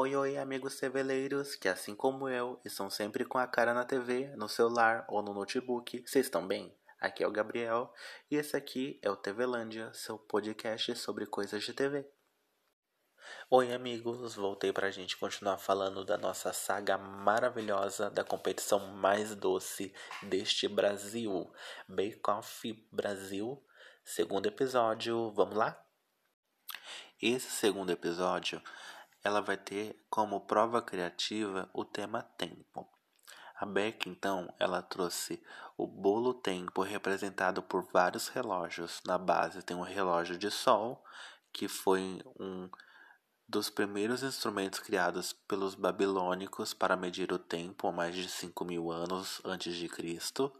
Oi, oi, amigos ceveleiros, que assim como eu, estão sempre com a cara na TV, no celular ou no notebook. Vocês estão bem? Aqui é o Gabriel e esse aqui é o TVlândia, seu podcast sobre coisas de TV. Oi, amigos, voltei pra gente continuar falando da nossa saga maravilhosa da competição mais doce deste Brasil, Bake Off Brasil, segundo episódio. Vamos lá? Esse segundo episódio ela vai ter como prova criativa o tema tempo. A Beck, então, ela trouxe o bolo tempo representado por vários relógios. Na base tem um relógio de sol, que foi um dos primeiros instrumentos criados pelos babilônicos para medir o tempo há mais de 5 mil anos antes de Cristo.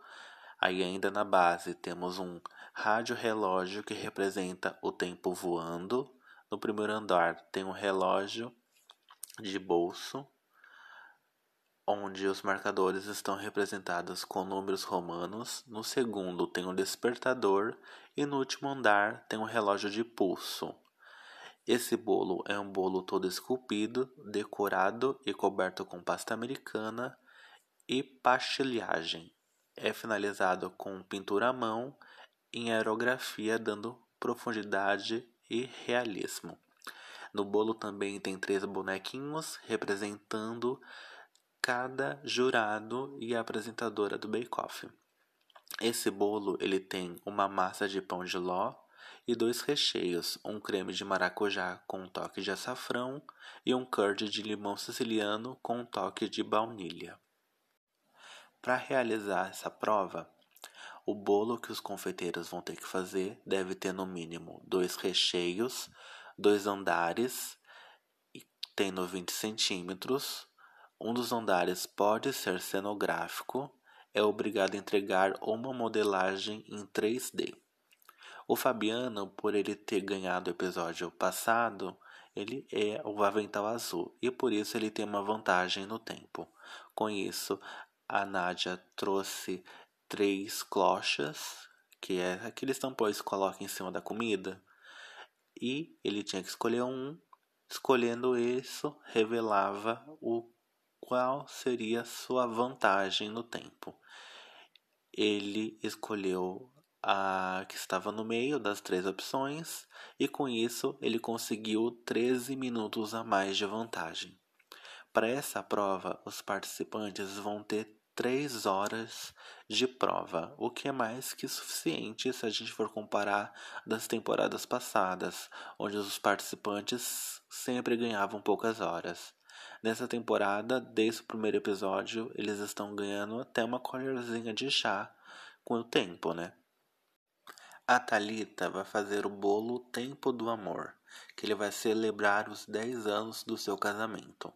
Aí ainda na base temos um rádio relógio que representa o tempo voando, no primeiro andar tem um relógio de bolso, onde os marcadores estão representados com números romanos. No segundo tem um despertador e no último andar tem um relógio de pulso. Esse bolo é um bolo todo esculpido, decorado e coberto com pasta americana e pastelhagem. É finalizado com pintura à mão em aerografia, dando profundidade e realismo. No bolo também tem três bonequinhos representando cada jurado e apresentadora do Bake Off. Esse bolo ele tem uma massa de pão de ló e dois recheios, um creme de maracujá com um toque de açafrão e um curd de limão siciliano com um toque de baunilha. Para realizar essa prova, o bolo que os confeiteiros vão ter que fazer deve ter no mínimo dois recheios, dois andares, tendo 20 centímetros. Um dos andares pode ser cenográfico, é obrigado a entregar uma modelagem em 3D. O Fabiano, por ele ter ganhado o episódio passado, ele é o Avental Azul e por isso ele tem uma vantagem no tempo. Com isso, a Nádia trouxe três clochas, que é aqueles tampões que coloca em cima da comida, e ele tinha que escolher um. Escolhendo isso, revelava o qual seria sua vantagem no tempo. Ele escolheu a que estava no meio das três opções e com isso ele conseguiu 13 minutos a mais de vantagem. Para essa prova, os participantes vão ter três horas de prova, o que é mais que suficiente se a gente for comparar das temporadas passadas, onde os participantes sempre ganhavam poucas horas. Nessa temporada, desde o primeiro episódio, eles estão ganhando até uma colherzinha de chá com o tempo, né? A Talita vai fazer o bolo Tempo do Amor, que ele vai celebrar os 10 anos do seu casamento.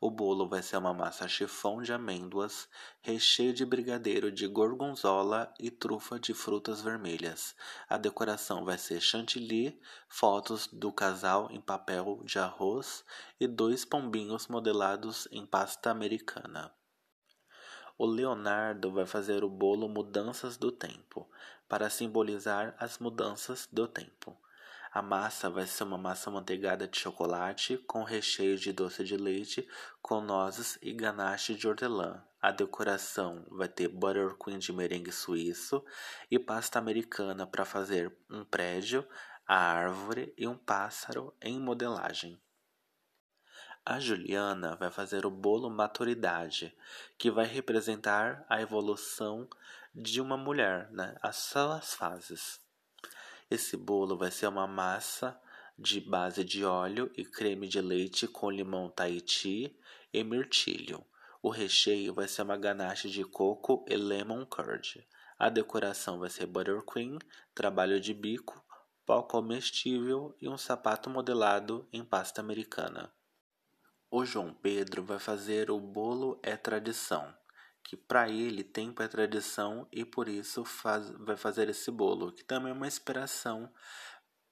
O bolo vai ser uma massa chifão de amêndoas, recheio de brigadeiro de gorgonzola e trufa de frutas vermelhas. A decoração vai ser chantilly, fotos do casal em papel de arroz e dois pombinhos modelados em pasta americana. O Leonardo vai fazer o bolo Mudanças do Tempo, para simbolizar as mudanças do tempo. A massa vai ser uma massa manteigada de chocolate com recheio de doce de leite com nozes e ganache de hortelã. A decoração vai ter buttercream de merengue suíço e pasta americana para fazer um prédio, a árvore e um pássaro em modelagem. A Juliana vai fazer o bolo maturidade, que vai representar a evolução de uma mulher, né? as suas fases. Esse bolo vai ser uma massa de base de óleo e creme de leite com limão Tahiti e mirtilho. O recheio vai ser uma ganache de coco e lemon curd. A decoração vai ser buttercream, trabalho de bico, pó comestível e um sapato modelado em pasta americana. O João Pedro vai fazer o bolo é tradição que para ele tempo é tradição e por isso faz, vai fazer esse bolo, que também é uma inspiração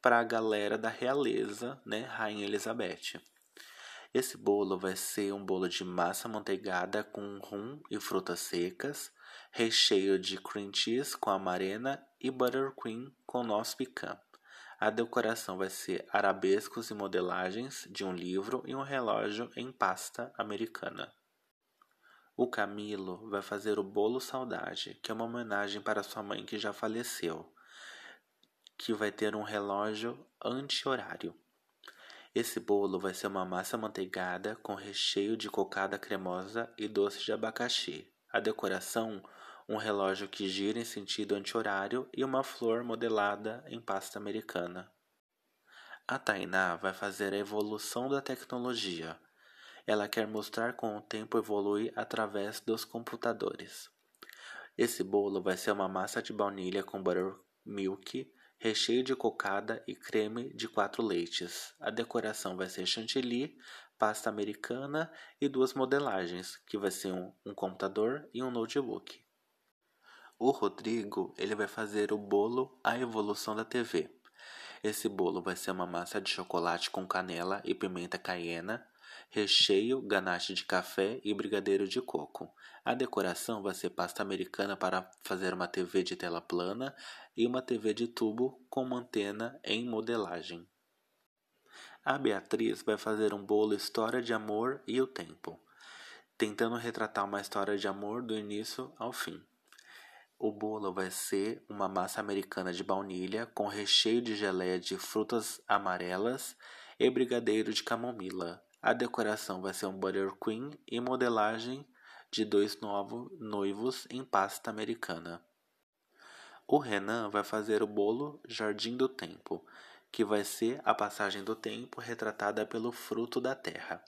para a galera da realeza, né, Rainha Elizabeth. Esse bolo vai ser um bolo de massa manteigada com rum e frutas secas, recheio de cream cheese com amarena e buttercream com noz pecan. A decoração vai ser arabescos e modelagens de um livro e um relógio em pasta americana. O Camilo vai fazer o bolo saudade, que é uma homenagem para sua mãe que já faleceu, que vai ter um relógio anti-horário. Esse bolo vai ser uma massa manteigada com recheio de cocada cremosa e doce de abacaxi. A decoração um relógio que gira em sentido anti-horário e uma flor modelada em pasta americana. A Tainá vai fazer a evolução da tecnologia. Ela quer mostrar como o tempo evolui através dos computadores. Esse bolo vai ser uma massa de baunilha com buttermilk, recheio de cocada e creme de quatro leites. A decoração vai ser chantilly, pasta americana e duas modelagens, que vai ser um, um computador e um notebook. O Rodrigo, ele vai fazer o bolo A Evolução da TV. Esse bolo vai ser uma massa de chocolate com canela e pimenta caiena, recheio, ganache de café e brigadeiro de coco. A decoração vai ser pasta americana para fazer uma TV de tela plana e uma TV de tubo com uma antena em modelagem. A Beatriz vai fazer um bolo História de Amor e o Tempo, tentando retratar uma história de amor do início ao fim. O bolo vai ser uma massa americana de baunilha com recheio de geleia de frutas amarelas e brigadeiro de camomila. A decoração vai ser um buttercream e modelagem de dois novos noivos em pasta americana. O Renan vai fazer o bolo Jardim do Tempo, que vai ser a passagem do tempo retratada pelo fruto da terra.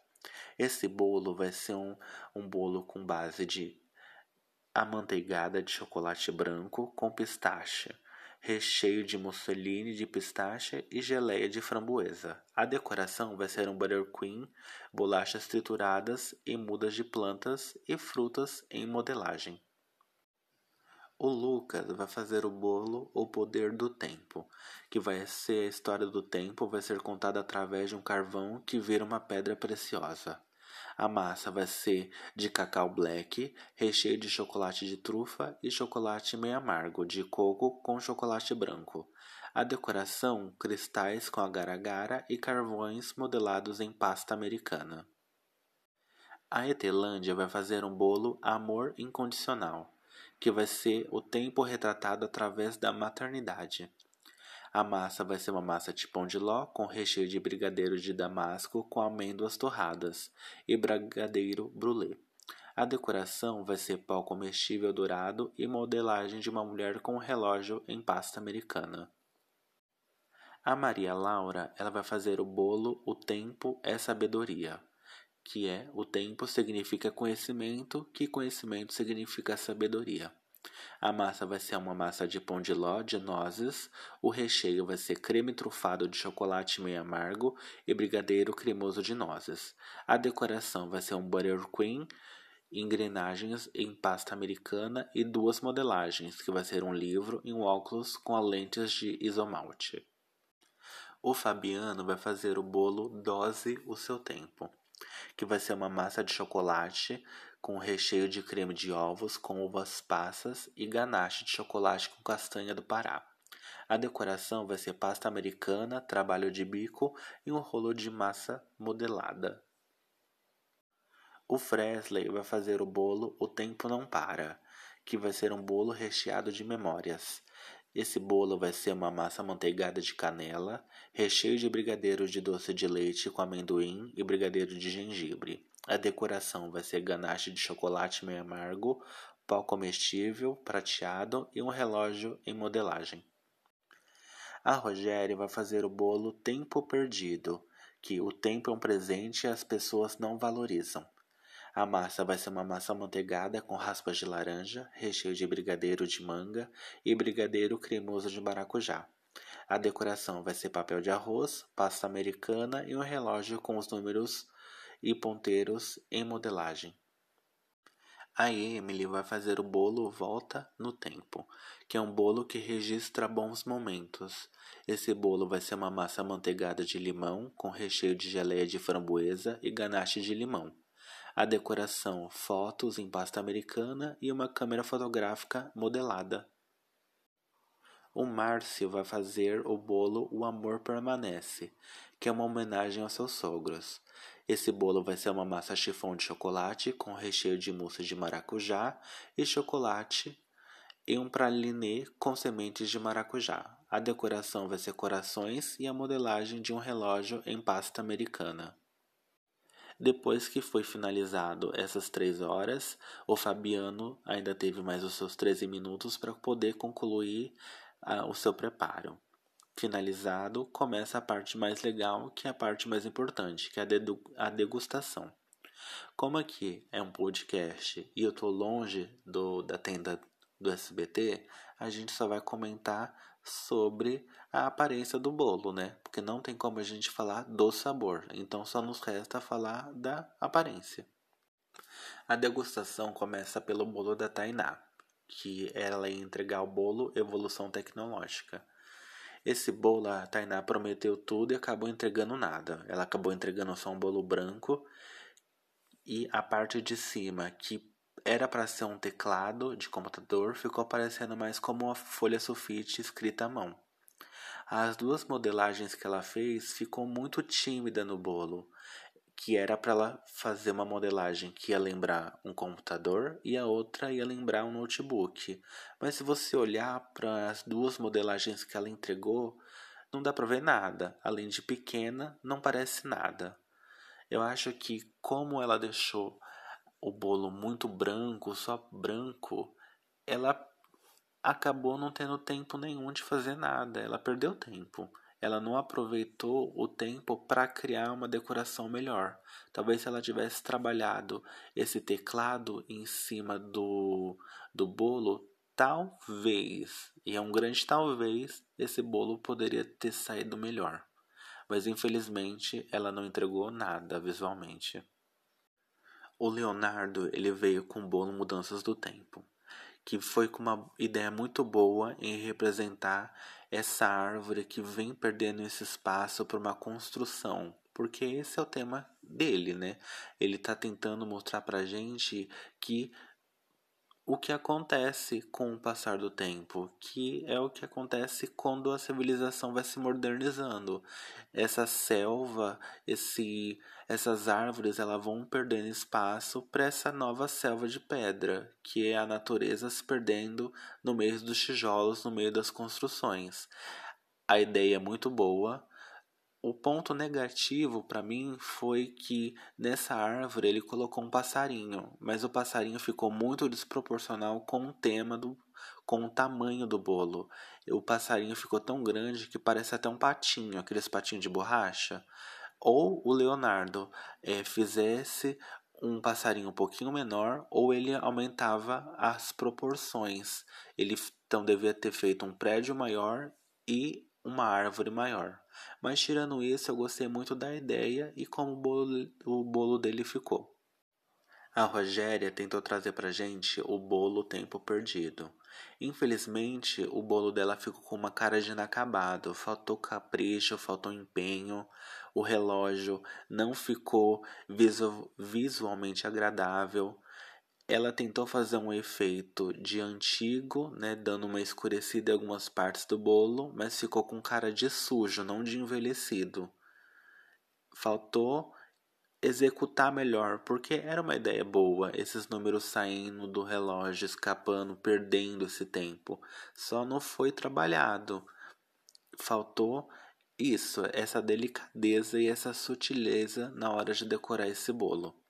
Esse bolo vai ser um, um bolo com base de amanteigada de chocolate branco com pistache, recheio de musseline de pistache e geleia de framboesa. A decoração vai ser um buttercream, bolachas trituradas e mudas de plantas e frutas em modelagem. O Lucas vai fazer o bolo O Poder do Tempo, que vai ser a história do tempo, vai ser contada através de um carvão que vira uma pedra preciosa. A massa vai ser de cacau black, recheio de chocolate de trufa e chocolate meio amargo de coco com chocolate branco. A decoração, cristais com agar-agar e carvões modelados em pasta americana. A Etelândia vai fazer um bolo Amor Incondicional, que vai ser o tempo retratado através da maternidade. A massa vai ser uma massa de pão de ló com recheio de brigadeiro de damasco com amêndoas torradas e brigadeiro brulé. A decoração vai ser pau comestível dourado e modelagem de uma mulher com um relógio em pasta americana. A Maria Laura, ela vai fazer o bolo O Tempo é Sabedoria, que é o tempo significa conhecimento, que conhecimento significa sabedoria. A massa vai ser uma massa de pão de ló de nozes. O recheio vai ser creme trufado de chocolate meio amargo e brigadeiro cremoso de nozes. A decoração vai ser um buttercream, engrenagens em pasta americana e duas modelagens, que vai ser um livro e um óculos com lentes de isomalte. O Fabiano vai fazer o bolo Dose o seu tempo, que vai ser uma massa de chocolate com recheio de creme de ovos com uvas passas e ganache de chocolate com castanha do Pará. A decoração vai ser pasta americana, trabalho de bico e um rolo de massa modelada. O Fresley vai fazer o bolo O Tempo Não Para, que vai ser um bolo recheado de memórias. Esse bolo vai ser uma massa manteigada de canela, recheio de brigadeiro de doce de leite com amendoim e brigadeiro de gengibre. A decoração vai ser ganache de chocolate meio amargo, pau comestível, prateado e um relógio em modelagem. A Rogéria vai fazer o bolo Tempo Perdido, que o tempo é um presente e as pessoas não valorizam. A massa vai ser uma massa manteigada com raspas de laranja, recheio de brigadeiro de manga e brigadeiro cremoso de maracujá. A decoração vai ser papel de arroz, pasta americana e um relógio com os números e ponteiros em modelagem. A Emily vai fazer o bolo Volta no Tempo, que é um bolo que registra bons momentos. Esse bolo vai ser uma massa manteigada de limão com recheio de geleia de framboesa e ganache de limão. A decoração, fotos em pasta americana e uma câmera fotográfica modelada. o Márcio vai fazer o bolo O Amor Permanece, que é uma homenagem aos seus sogros. Esse bolo vai ser uma massa chifão de chocolate com recheio de mousse de maracujá e chocolate e um pralinê com sementes de maracujá. A decoração vai ser corações e a modelagem de um relógio em pasta americana. Depois que foi finalizado essas três horas, o Fabiano ainda teve mais os seus 13 minutos para poder concluir ah, o seu preparo. Finalizado, começa a parte mais legal, que é a parte mais importante, que é a, a degustação. Como aqui é um podcast e eu estou longe do, da tenda do SBT, a gente só vai comentar sobre a aparência do bolo, né? Porque não tem como a gente falar do sabor, então só nos resta falar da aparência. A degustação começa pelo bolo da Tainá, que ela ia entregar o bolo Evolução Tecnológica. Esse bolo, a Tainá prometeu tudo e acabou entregando nada. Ela acabou entregando só um bolo branco e a parte de cima, que era para ser um teclado de computador, ficou parecendo mais como uma folha sulfite escrita à mão. As duas modelagens que ela fez ficou muito tímida no bolo, que era para ela fazer uma modelagem que ia lembrar um computador e a outra ia lembrar um notebook. Mas se você olhar para as duas modelagens que ela entregou, não dá para ver nada. Além de pequena, não parece nada. Eu acho que como ela deixou o bolo muito branco, só branco, ela acabou não tendo tempo nenhum de fazer nada. Ela perdeu tempo. Ela não aproveitou o tempo para criar uma decoração melhor. Talvez se ela tivesse trabalhado esse teclado em cima do, do bolo, talvez, e é um grande talvez, esse bolo poderia ter saído melhor. Mas infelizmente ela não entregou nada visualmente. O Leonardo ele veio com o bolo Mudanças do Tempo, que foi com uma ideia muito boa em representar essa árvore que vem perdendo esse espaço para uma construção, porque esse é o tema dele, né? Ele está tentando mostrar para gente que o que acontece com o passar do tempo, que é o que acontece quando a civilização vai se modernizando. Essa selva, esse, essas árvores, elas vão perdendo espaço para essa nova selva de pedra, que é a natureza se perdendo no meio dos tijolos, no meio das construções. A ideia é muito boa, o ponto negativo para mim foi que nessa árvore ele colocou um passarinho, mas o passarinho ficou muito desproporcional com o tema do com o tamanho do bolo. O passarinho ficou tão grande que parece até um patinho, aqueles patinhos de borracha. Ou o Leonardo é, fizesse um passarinho um pouquinho menor, ou ele aumentava as proporções. Ele então devia ter feito um prédio maior e uma árvore maior. Mas tirando isso, eu gostei muito da ideia e como o bolo, o bolo dele ficou. A Rogéria tentou trazer pra gente o bolo Tempo Perdido. Infelizmente, o bolo dela ficou com uma cara de inacabado. Faltou capricho, faltou empenho. O relógio não ficou visualmente agradável ela tentou fazer um efeito de antigo, né, dando uma escurecida em algumas partes do bolo, mas ficou com cara de sujo, não de envelhecido. Faltou executar melhor, porque era uma ideia boa, esses números saindo do relógio, escapando, perdendo esse tempo. Só não foi trabalhado. Faltou isso, essa delicadeza e essa sutileza na hora de decorar esse bolo.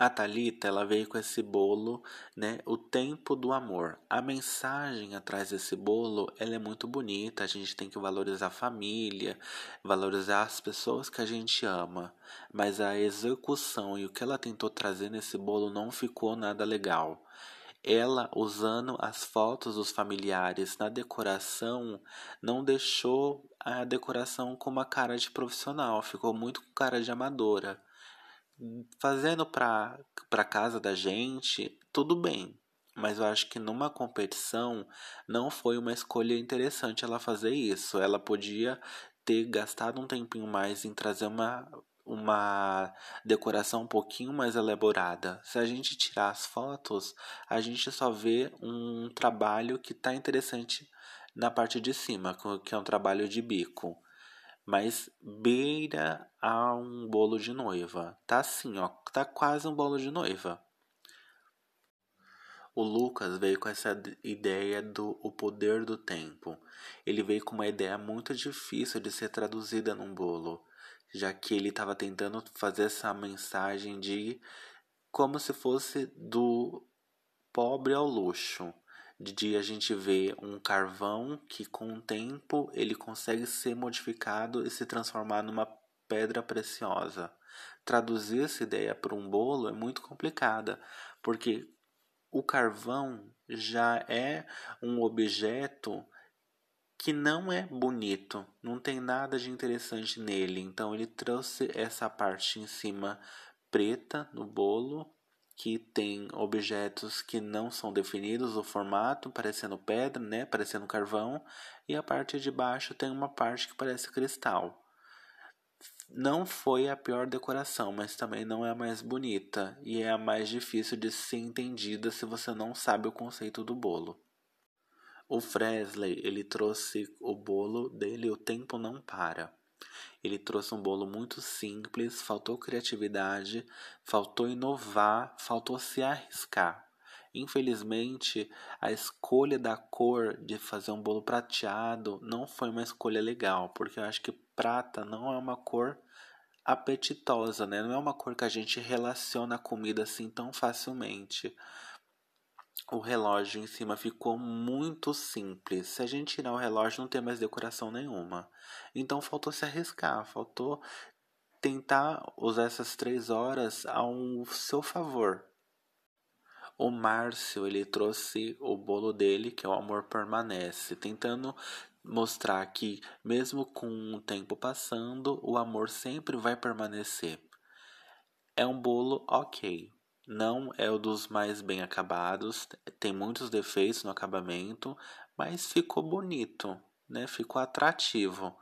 A Talita, ela veio com esse bolo, né? O tempo do amor. A mensagem atrás desse bolo, ela é muito bonita. A gente tem que valorizar a família, valorizar as pessoas que a gente ama. Mas a execução e o que ela tentou trazer nesse bolo não ficou nada legal. Ela, usando as fotos dos familiares na decoração, não deixou a decoração com uma cara de profissional, ficou muito com cara de amadora fazendo para para casa da gente, tudo bem. Mas eu acho que numa competição não foi uma escolha interessante ela fazer isso. Ela podia ter gastado um tempinho mais em trazer uma uma decoração um pouquinho mais elaborada. Se a gente tirar as fotos, a gente só vê um trabalho que está interessante na parte de cima, que é um trabalho de bico. Mas beira a um bolo de noiva. Tá assim, ó, tá quase um bolo de noiva. O Lucas veio com essa ideia do o poder do tempo. Ele veio com uma ideia muito difícil de ser traduzida num bolo, já que ele estava tentando fazer essa mensagem de como se fosse do pobre ao luxo. De a gente vê um carvão que com o tempo ele consegue ser modificado e se transformar numa pedra preciosa. Traduzir essa ideia para um bolo é muito complicada, porque o carvão já é um objeto que não é bonito, não tem nada de interessante nele. Então ele trouxe essa parte em cima preta no bolo, que tem objetos que não são definidos o formato, parecendo pedra, né, parecendo carvão, e a parte de baixo tem uma parte que parece cristal. Não foi a pior decoração, mas também não é a mais bonita e é a mais difícil de ser entendida se você não sabe o conceito do bolo. O Fresley, ele trouxe o bolo dele O Tempo Não Para. Ele trouxe um bolo muito simples, faltou criatividade, faltou inovar, faltou se arriscar. Infelizmente, a escolha da cor de fazer um bolo prateado não foi uma escolha legal, porque eu acho que prata não é uma cor apetitosa, né? Não é uma cor que a gente relaciona a comida assim tão facilmente. O relógio em cima ficou muito simples. Se a gente tirar o relógio, não tem mais decoração nenhuma. Então faltou se arriscar, faltou tentar usar essas três horas ao seu favor. O Márcio ele trouxe o bolo dele, que é o amor permanece, tentando mostrar que, mesmo com o tempo passando, o amor sempre vai permanecer. É um bolo ok. Não é o dos mais bem acabados, tem muitos defeitos no acabamento, mas ficou bonito, né? Ficou atrativo.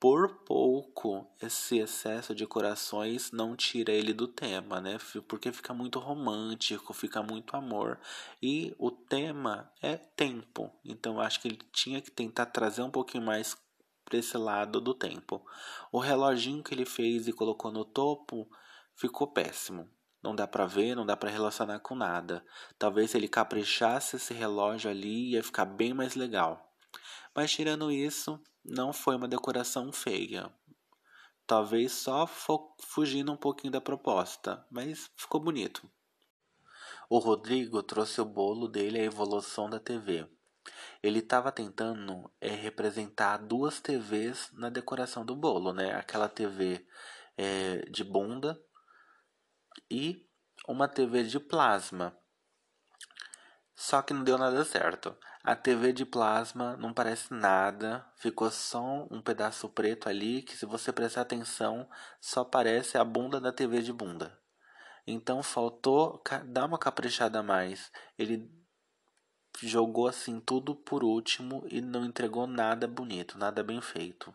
Por pouco, esse excesso de corações não tira ele do tema, né? Porque fica muito romântico, fica muito amor. E o tema é tempo. Então acho que ele tinha que tentar trazer um pouquinho mais para esse lado do tempo. O reloginho que ele fez e colocou no topo ficou péssimo. Não dá para ver, não dá para relacionar com nada. Talvez se ele caprichasse esse relógio ali ia ficar bem mais legal. Mas tirando isso, não foi uma decoração feia. Talvez só fugindo um pouquinho da proposta, mas ficou bonito. O Rodrigo trouxe o bolo dele à evolução da TV. Ele estava tentando é, representar duas TVs na decoração do bolo, né? Aquela TV é, de bunda e uma TV de plasma. Só que não deu nada certo. A TV de plasma não parece nada, ficou só um pedaço preto ali que se você prestar atenção só parece a bunda da TV de bunda. Então faltou dar uma caprichada a mais. Ele jogou assim tudo por último e não entregou nada bonito, nada bem feito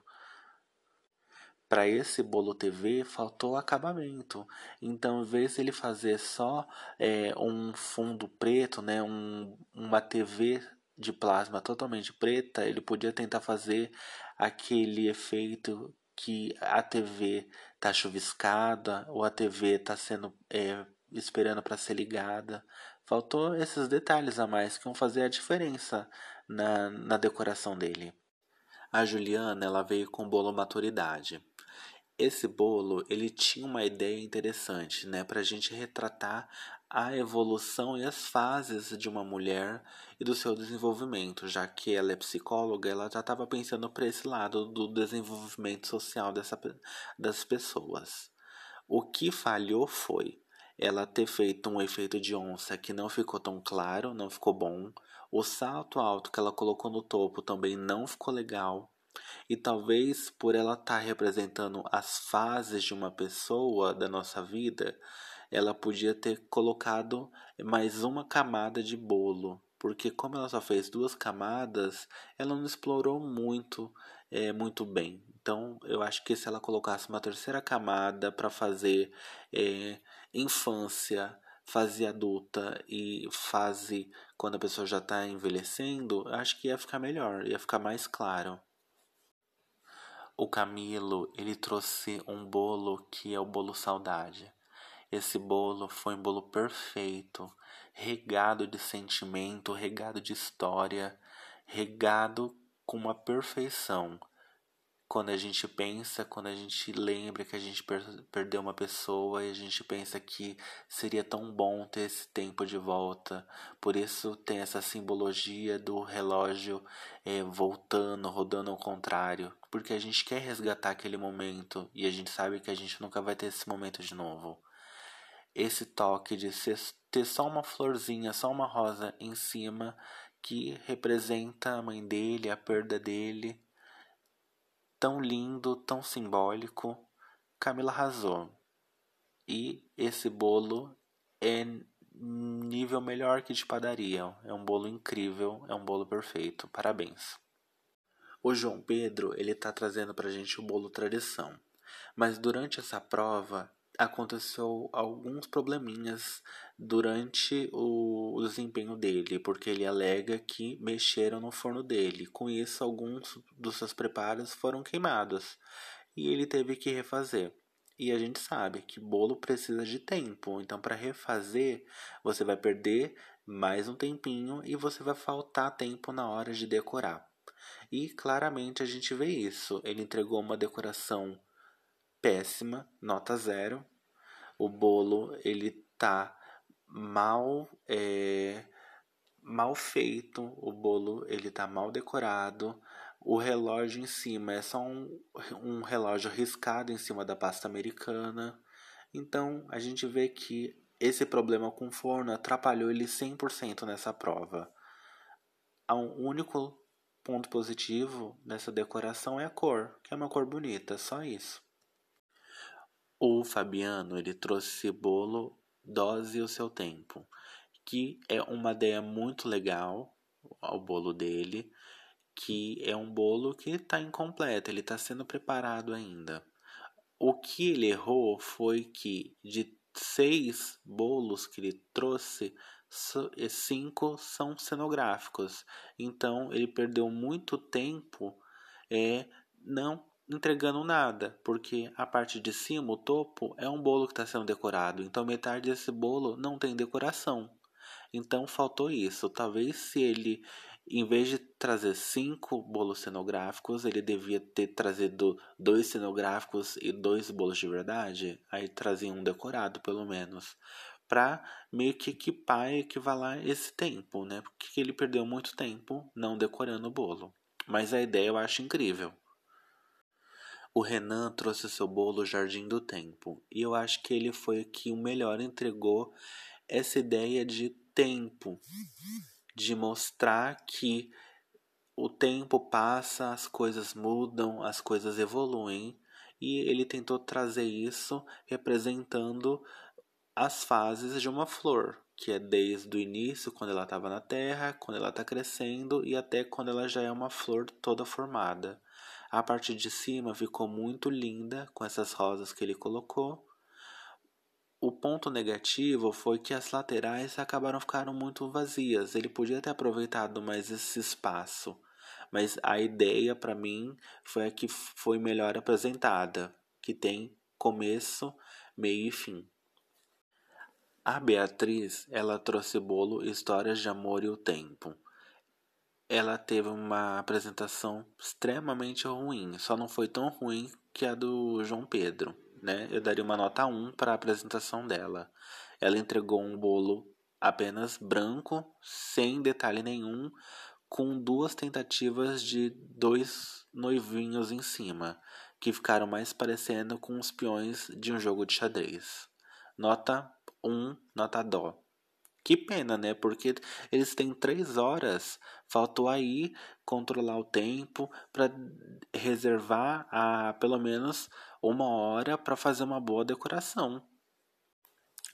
para esse bolo TV faltou acabamento. Então, em vez de ele fazer só é, um fundo preto, né, um, uma TV de plasma totalmente preta, ele podia tentar fazer aquele efeito que a TV tá chuviscada ou a TV tá sendo é, esperando para ser ligada. Faltou esses detalhes a mais que vão fazer a diferença na, na decoração dele. A Juliana ela veio com bolo maturidade. Esse bolo ele tinha uma ideia interessante, né, para a gente retratar a evolução e as fases de uma mulher e do seu desenvolvimento, já que ela é psicóloga, ela já estava pensando para esse lado do desenvolvimento social dessa, das pessoas. O que falhou foi ela ter feito um efeito de onça que não ficou tão claro, não ficou bom. O salto alto que ela colocou no topo também não ficou legal. E talvez por ela estar tá representando as fases de uma pessoa da nossa vida, ela podia ter colocado mais uma camada de bolo, porque como ela só fez duas camadas, ela não explorou muito, é, muito bem. Então, eu acho que se ela colocasse uma terceira camada para fazer é, infância, fase adulta e fase quando a pessoa já está envelhecendo, acho que ia ficar melhor, ia ficar mais claro. O Camilo, ele trouxe um bolo que é o bolo saudade. Esse bolo foi um bolo perfeito, regado de sentimento, regado de história, regado com uma perfeição quando a gente pensa, quando a gente lembra que a gente per perdeu uma pessoa e a gente pensa que seria tão bom ter esse tempo de volta. Por isso tem essa simbologia do relógio é, voltando, rodando ao contrário. Porque a gente quer resgatar aquele momento e a gente sabe que a gente nunca vai ter esse momento de novo. Esse toque de ser, ter só uma florzinha, só uma rosa em cima que representa a mãe dele, a perda dele tão lindo, tão simbólico. Camila arrasou. E esse bolo é nível melhor que de padaria. É um bolo incrível, é um bolo perfeito. Parabéns. O João Pedro, ele tá trazendo pra gente o bolo tradição. Mas durante essa prova, aconteceu alguns probleminhas durante o, desempenho dele, porque ele alega que mexeram no forno dele. Com isso, alguns dos seus preparos foram queimados e ele teve que refazer. E a gente sabe que bolo precisa de tempo, então para refazer você vai perder mais um tempinho e você vai faltar tempo na hora de decorar. E claramente a gente vê isso. Ele entregou uma decoração péssima, nota zero. O bolo ele tá mal é, mal feito, o bolo ele tá mal decorado. O relógio em cima é só um, um relógio riscado em cima da pasta americana. Então a gente vê que esse problema com o forno atrapalhou ele 100% nessa prova. O único ponto positivo nessa decoração é a cor, que é uma cor bonita, só isso. O Fabiano ele trouxe bolo Dose o seu tempo, que é uma ideia muito legal ao bolo dele, que é um bolo que está incompleto, ele está sendo preparado ainda. O que ele errou foi que de seis bolos que ele trouxe, cinco são cenográficos. Então ele perdeu muito tempo é, não entregando nada, porque a parte de cima, o topo, é um bolo que está sendo decorado, então metade desse bolo não tem decoração. Então faltou isso. Talvez se ele, em vez de trazer cinco bolos cenográficos, ele devia ter trazido dois cenográficos e dois bolos de verdade. Aí trazia um decorado, pelo menos. Para meio que equipar e equivalar esse tempo, né? Porque ele perdeu muito tempo não decorando o bolo. Mas a ideia eu acho incrível. O Renan trouxe seu bolo Jardim do Tempo, e eu acho que ele foi que o melhor entregou essa ideia de tempo, de mostrar que o tempo passa, as coisas mudam, as coisas evoluem, e ele tentou trazer isso representando as fases de uma flor, que é desde o início, quando ela estava na terra, quando ela está crescendo e até quando ela já é uma flor toda formada. A parte de cima ficou muito linda com essas rosas que ele colocou. O ponto negativo foi que as laterais acabaram ficando muito vazias. Ele podia ter aproveitado mais esse espaço, mas a ideia para mim foi a que foi melhor apresentada, que tem começo, meio e fim. A Beatriz, ela trouxe bolo Histórias de Amor e o Tempo ela teve uma apresentação extremamente ruim. Só não foi tão ruim que a do João Pedro, né? Eu daria uma nota 1 para a apresentação dela. Ela entregou um bolo apenas branco, sem detalhe nenhum, com duas tentativas de dois noivinhos em cima, que ficaram mais parecendo com os peões de um jogo de xadrez. Nota 1, nota dó. Que pena, né? Porque eles têm três horas. Faltou aí controlar o tempo para reservar a pelo menos uma hora para fazer uma boa decoração.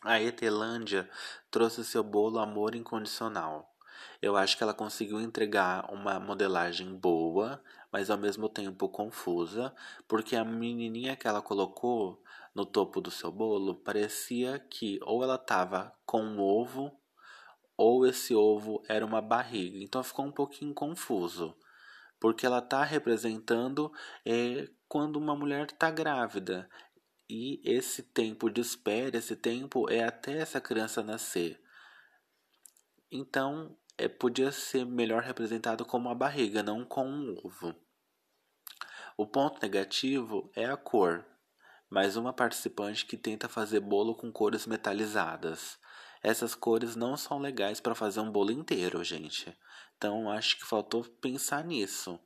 A Etelândia trouxe seu bolo Amor Incondicional. Eu acho que ela conseguiu entregar uma modelagem boa, mas ao mesmo tempo confusa, porque a menininha que ela colocou no topo do seu bolo parecia que ou ela estava com um ovo ou esse ovo era uma barriga. Então ficou um pouquinho confuso, porque ela está representando é, quando uma mulher está grávida. E esse tempo de espera, esse tempo é até essa criança nascer. Então, é, podia ser melhor representado como a barriga, não com um ovo. O ponto negativo é a cor. Mais uma participante que tenta fazer bolo com cores metalizadas. Essas cores não são legais para fazer um bolo inteiro, gente. Então acho que faltou pensar nisso.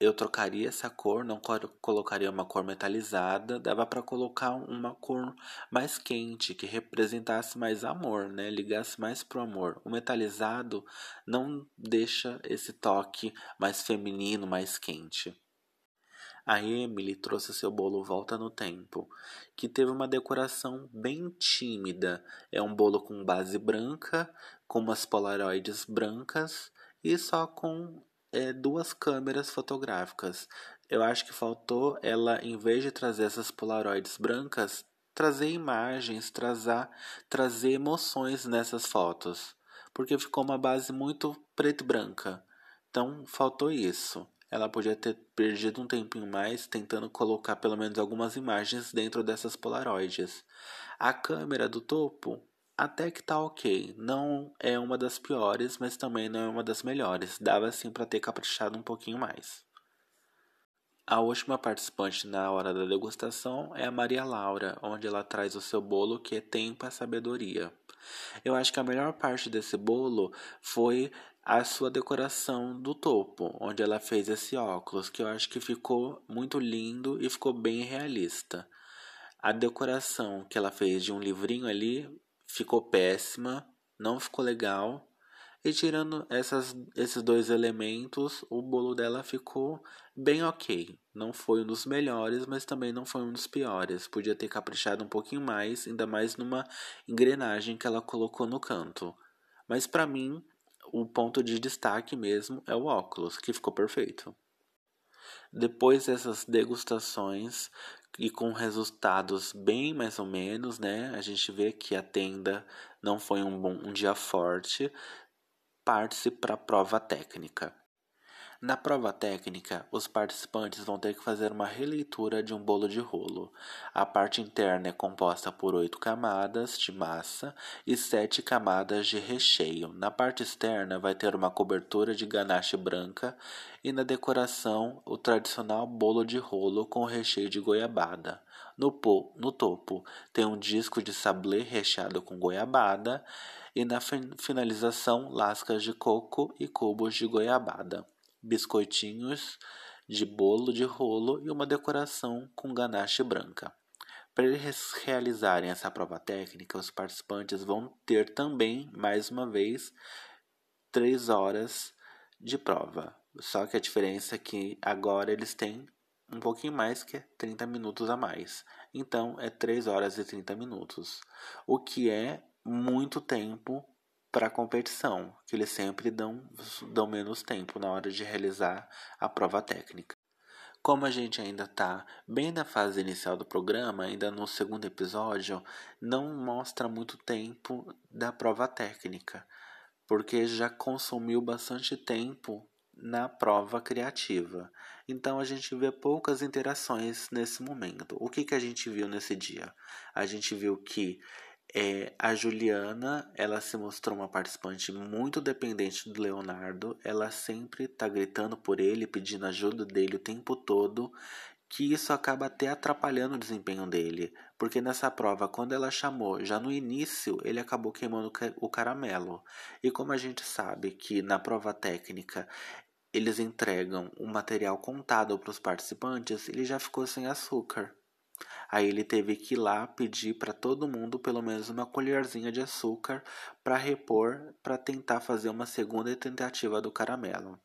Eu trocaria essa cor, não colocaria uma cor metalizada, dava para colocar uma cor mais quente, que representasse mais amor, né? Ligasse mais pro amor. O metalizado não deixa esse toque mais feminino, mais quente. A Emily trouxe seu bolo Volta no Tempo, que teve uma decoração bem tímida. É um bolo com base branca, com umas polaroides brancas e só com é, duas câmeras fotográficas. Eu acho que faltou ela, em vez de trazer essas polaroides brancas, trazer imagens, trazer, trazer emoções nessas fotos, porque ficou uma base muito preto e branca. Então faltou isso ela podia ter perdido um tempinho mais tentando colocar pelo menos algumas imagens dentro dessas polaroides. A câmera do topo até que tá ok, não é uma das piores, mas também não é uma das melhores. Dava sim para ter caprichado um pouquinho mais. A última participante na hora da degustação é a Maria Laura, onde ela traz o seu bolo que é tempo e sabedoria. Eu acho que a melhor parte desse bolo foi a sua decoração do topo, onde ela fez esse óculos, que eu acho que ficou muito lindo e ficou bem realista. A decoração que ela fez de um livrinho ali ficou péssima, não ficou legal. E tirando essas, esses dois elementos, o bolo dela ficou bem ok. Não foi um dos melhores, mas também não foi um dos piores. Podia ter caprichado um pouquinho mais, ainda mais numa engrenagem que ela colocou no canto. Mas para mim, o ponto de destaque mesmo é o óculos, que ficou perfeito. Depois dessas degustações e com resultados bem mais ou menos, né? A gente vê que a tenda não foi um bom um dia forte, parte-se para a prova técnica. Na prova técnica, os participantes vão ter que fazer uma releitura de um bolo de rolo. A parte interna é composta por oito camadas de massa e sete camadas de recheio. Na parte externa, vai ter uma cobertura de ganache branca e na decoração, o tradicional bolo de rolo com recheio de goiabada. No, po, no topo, tem um disco de sablé recheado com goiabada e na finalização, lascas de coco e cubos de goiabada biscoitinhos de bolo de rolo e uma decoração com ganache branca. Para eles realizarem essa prova técnica, os participantes vão ter também, mais uma vez, três horas de prova. Só que a diferença é que agora eles têm um pouquinho mais que 30 minutos a mais. Então é 3 horas e 30 minutos, o que é muito tempo para a competição, que eles sempre dão, dão menos tempo na hora de realizar a prova técnica. Como a gente ainda está bem na fase inicial do programa, ainda no segundo episódio, não mostra muito tempo da prova técnica, porque já consumiu bastante tempo na prova criativa. Então a gente vê poucas interações nesse momento. O que, que a gente viu nesse dia? A gente viu que é, a Juliana, ela se mostrou uma participante muito dependente do Leonardo. Ela sempre tá gritando por ele, pedindo ajuda dele o tempo todo, que isso acaba até atrapalhando o desempenho dele, porque nessa prova, quando ela chamou, já no início, ele acabou queimando o caramelo. E como a gente sabe que na prova técnica eles entregam o material contado para os participantes, ele já ficou sem açúcar. Aí ele teve que ir lá pedir para todo mundo pelo menos uma colherzinha de açúcar para repor, para tentar fazer uma segunda tentativa do caramelo.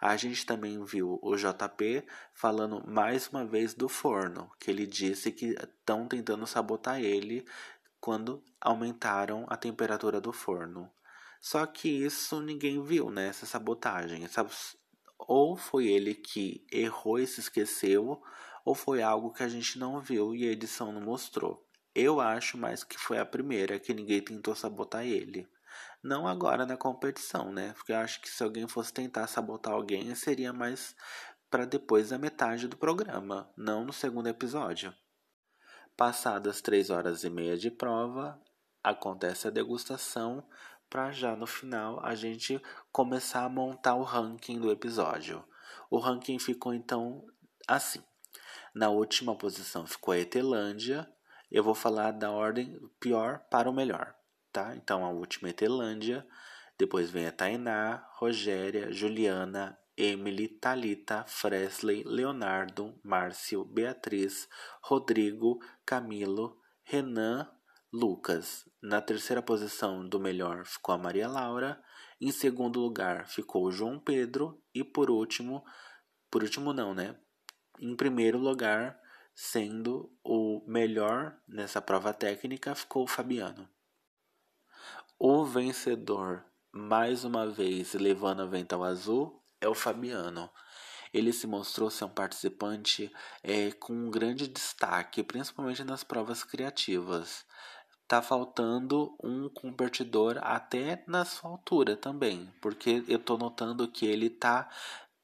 A gente também viu o JP falando mais uma vez do forno, que ele disse que estão tentando sabotar ele quando aumentaram a temperatura do forno. Só que isso ninguém viu, né? Essa sabotagem. Ou foi ele que errou e se esqueceu, ou foi algo que a gente não viu e a edição não mostrou. Eu acho mais que foi a primeira, que ninguém tentou sabotar ele. Não agora na competição, né? Porque eu acho que se alguém fosse tentar sabotar alguém, seria mais para depois da metade do programa, não no segundo episódio. Passadas três horas e meia de prova, acontece a degustação para já no final a gente começar a montar o ranking do episódio. O ranking ficou então assim. Na última posição ficou a Etelândia. Eu vou falar da ordem pior para o melhor, tá? Então a última é Etelândia, depois vem a Tainá, Rogéria, Juliana, Emily, Talita, Fresley, Leonardo, Márcio, Beatriz, Rodrigo, Camilo, Renan, Lucas. Na terceira posição do melhor ficou a Maria Laura. Em segundo lugar ficou o João Pedro. E por último, por último não, né? Em primeiro lugar, sendo o melhor nessa prova técnica, ficou o Fabiano. O vencedor, mais uma vez levando a vento azul, é o Fabiano. Ele se mostrou ser um participante é, com um grande destaque, principalmente nas provas criativas. Tá faltando um competidor até na sua altura também, porque eu tô notando que ele tá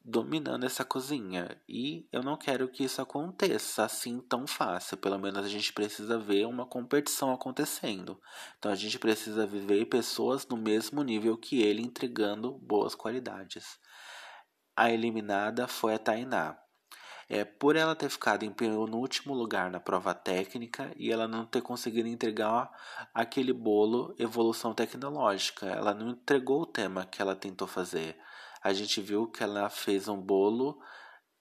dominando essa cozinha e eu não quero que isso aconteça assim tão fácil. Pelo menos a gente precisa ver uma competição acontecendo. Então a gente precisa viver pessoas no mesmo nível que ele entregando boas qualidades. A eliminada foi a Tainá. É, por ela ter ficado em penúltimo lugar na prova técnica e ela não ter conseguido entregar aquele bolo evolução tecnológica. Ela não entregou o tema que ela tentou fazer. A gente viu que ela fez um bolo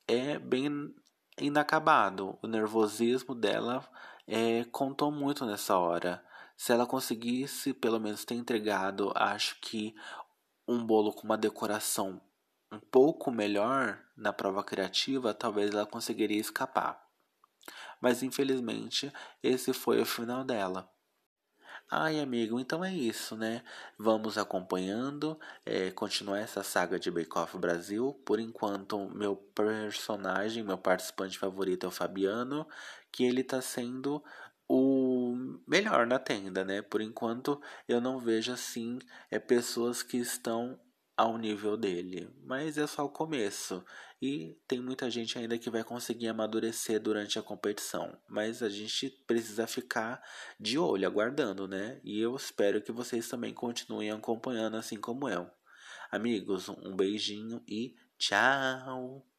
é bem inacabado. O nervosismo dela é, contou muito nessa hora. Se ela conseguisse pelo menos ter entregado, acho que um bolo com uma decoração um pouco melhor na prova criativa, talvez ela conseguiria escapar. Mas infelizmente, esse foi o final dela. Ai, amigo, então é isso, né? Vamos acompanhando, é, continuar essa saga de Bake Off Brasil. Por enquanto, meu personagem, meu participante favorito é o Fabiano, que ele tá sendo o melhor na tenda, né? Por enquanto, eu não vejo assim é pessoas que estão ao nível dele, mas é só o começo e tem muita gente ainda que vai conseguir amadurecer durante a competição, mas a gente precisa ficar de olho, aguardando, né? E eu espero que vocês também continuem acompanhando assim como eu. Amigos, um beijinho e tchau!